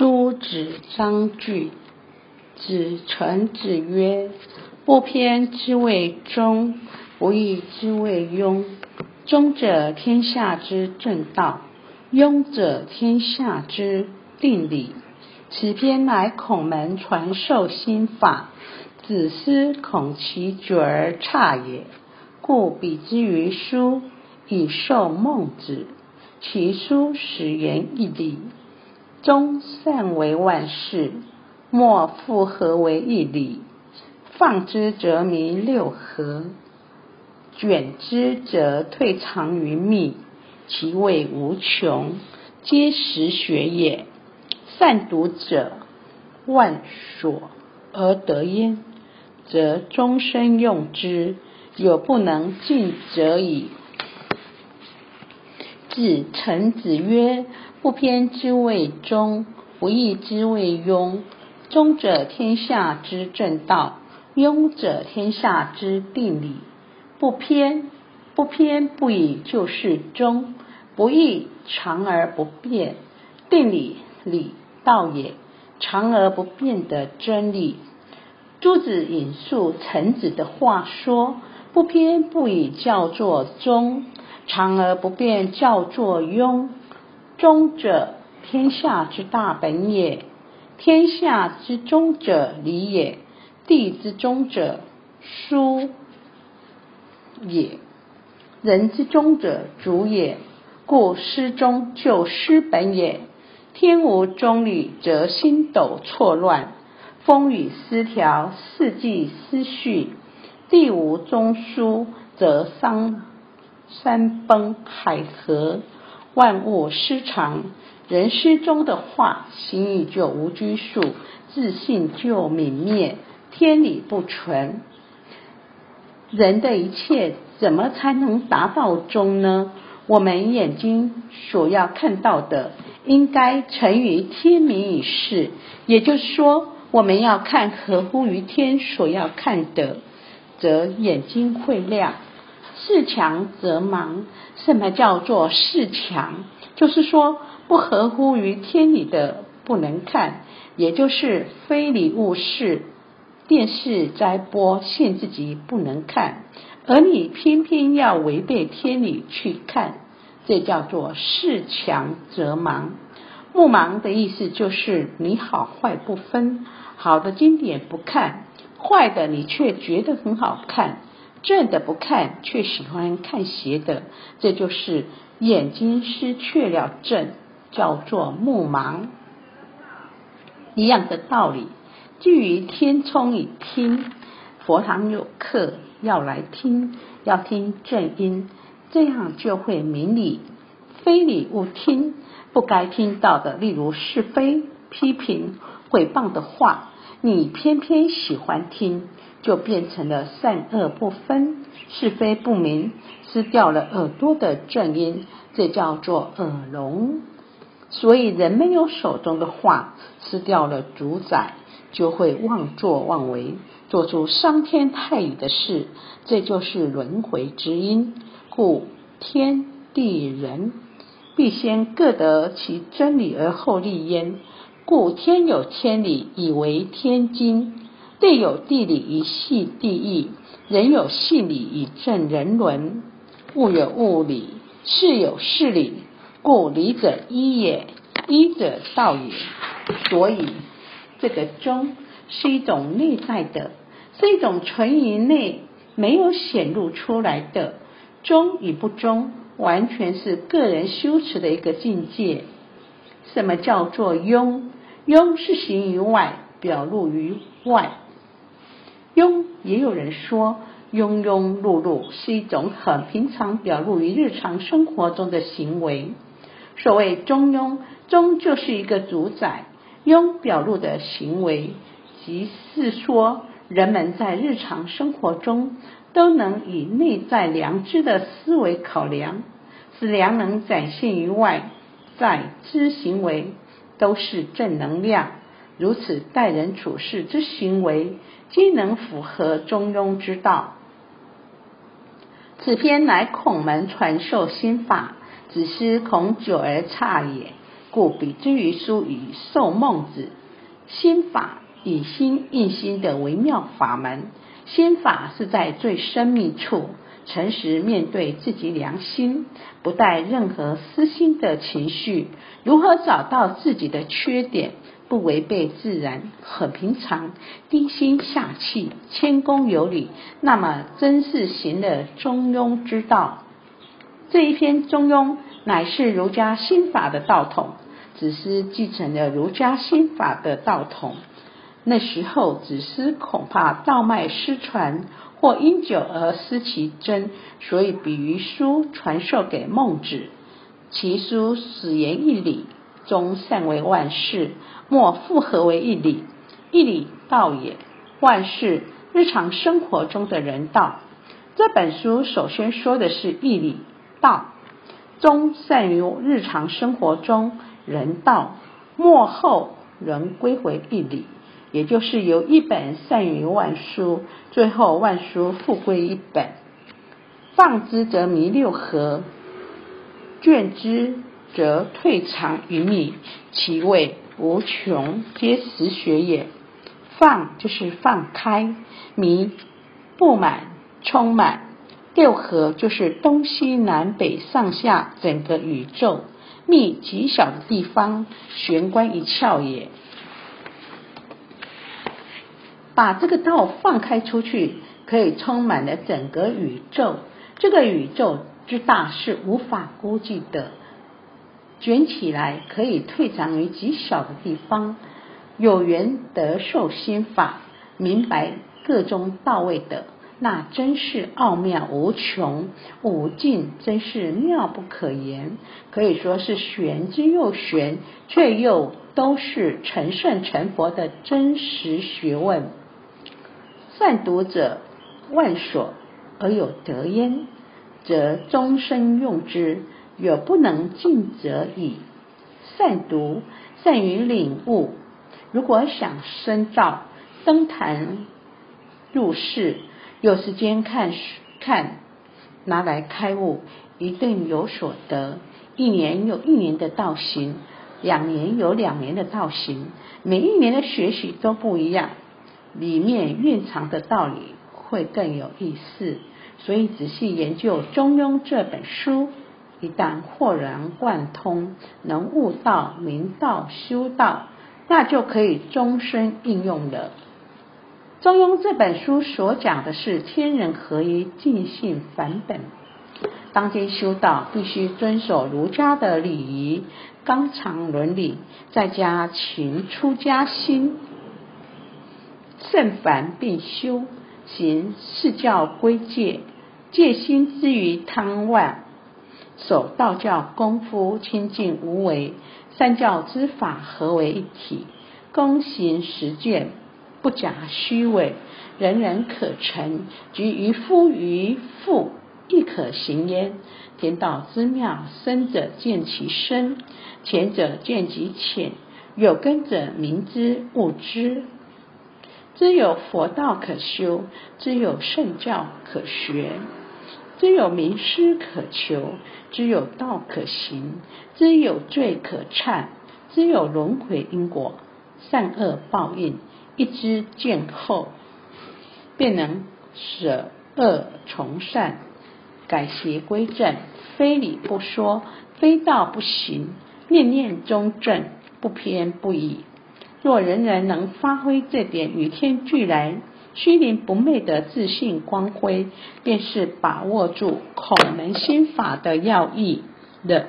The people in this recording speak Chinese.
诸子章句，子臣子曰：“不偏之谓中，不义之谓庸。中者，天下之正道；庸者，天下之定理。此篇乃孔门传授心法，子思恐其久而差也，故比之于书，以授孟子。其书始言一理。”终善为万事，莫复合为一理。放之则迷六合，卷之则退藏于密。其谓无穷，皆实学也。善读者，万所而得焉，则终身用之，有不能尽者矣。子臣子曰。不偏之谓中，不义之谓庸。中者，天下之正道；庸者，天下之定理。不偏，不偏不倚，就是中；不义，常而不变；定理，理道也，常而不变的真理。朱子引述臣子的话说：不偏不倚叫做中，长而不变叫做庸。中者，天下之大本也；天下之中者，理也；地之中者，书也；人之中者，主也。故失中就失本也。天无中理，则星斗错乱，风雨失调，四季失序；地无中枢，则伤山崩海合。万物失常，人失中的话，心意就无拘束，自信就泯灭，天理不存。人的一切怎么才能达到中呢？我们眼睛所要看到的，应该成于天明以示。也就是说，我们要看合乎于天所要看的，则眼睛会亮。事强则盲。什么叫做事强？就是说不合乎于天理的不能看，也就是非礼勿视。电视在播，限制级不能看，而你偏偏要违背天理去看，这叫做事强则盲。目盲的意思就是你好坏不分，好的经典不看，坏的你却觉得很好看。正的不看，却喜欢看邪的，这就是眼睛失去了正，叫做目盲。一样的道理，基于天聪以听，佛堂有客要来听，要听正音，这样就会明理。非礼勿听，不该听到的，例如是非、批评、诽谤的话，你偏偏喜欢听。就变成了善恶不分、是非不明，失掉了耳朵的正音，这叫做耳聋。所以人没有手中的话，失掉了主宰，就会妄作妄为，做出伤天害理的事，这就是轮回之因。故天地人必先各得其真理而后立焉。故天有天理，以为天经。地有地理以系地义，人有系理以正人伦，物有物理，事有事理，故理者一也，一者道也。所以这个中是一种内在的，是一种存于内没有显露出来的。中与不中，完全是个人修持的一个境界。什么叫做庸？庸是行于外，表露于外。庸也有人说，庸庸碌碌是一种很平常表露于日常生活中的行为。所谓中庸，中就是一个主宰，庸表露的行为，即是说，人们在日常生活中都能以内在良知的思维考量，使良能展现于外在之行为都是正能量。如此待人处事之行为，皆能符合中庸之道。此篇乃孔门传授心法，子思恐久而差也，故比之于书与受孟子心法以心印心的微妙法门。心法是在最深密处，诚实面对自己良心，不带任何私心的情绪。如何找到自己的缺点？不违背自然，很平常，低心下气，谦恭有礼，那么真是行了中庸之道。这一篇中庸乃是儒家心法的道统，子思继承了儒家心法的道统。那时候子思恐怕道脉失传，或因久而失其真，所以比喻书传授给孟子。其书始言一理，终善为万事。莫复合为一理，一理道也。万事日常生活中的人道，这本书首先说的是义理道，终善于日常生活中人道，末后仍归回一理，也就是由一本善于万书，最后万书复归一本。放之则弥六合，卷之则退藏于密，其谓。无穷皆实学也，放就是放开，弥不满充满，六合就是东西南北上下整个宇宙，密极小的地方，玄关一窍也。把这个道放开出去，可以充满了整个宇宙。这个宇宙之大是无法估计的。卷起来可以退藏于极小的地方，有缘得受心法，明白各中到位的，那真是奥妙无穷，无尽，真是妙不可言。可以说是玄之又玄，却又都是成圣成佛的真实学问。善读者，万所而有得焉，则终身用之。有不能尽则已。善读，善于领悟。如果想深造，登坛入室，有时间看看，拿来开悟，一定有所得。一年有一年的道行，两年有两年的道行，每一年的学习都不一样，里面蕴藏的道理会更有意思。所以仔细研究《中庸》这本书。一旦豁然贯通，能悟道、明道、修道，那就可以终身应用了。中庸这本书所讲的是天人合一、尽性返本。当今修道必须遵守儒家的礼仪、纲常伦理，再加勤出家心，慎凡并修，行四教规戒，戒心之于贪玩。守道教功夫清净无为，三教之法合为一体，躬行实践，不假虚伪，人人可成。即渔夫渔妇亦可行焉。天道之妙，深者见其深，浅者见其浅。有根者明之悟之，知有佛道可修，知有圣教可学。知有名师可求，知有道可行，知有罪可忏，知有轮回因果、善恶报应，一知见后，便能舍恶从善，改邪归正，非礼不说，非道不行，念念中正，不偏不倚。若人人能发挥这点与天俱来。虚灵不昧的自信光辉，便是把握住孔门心法的要义了。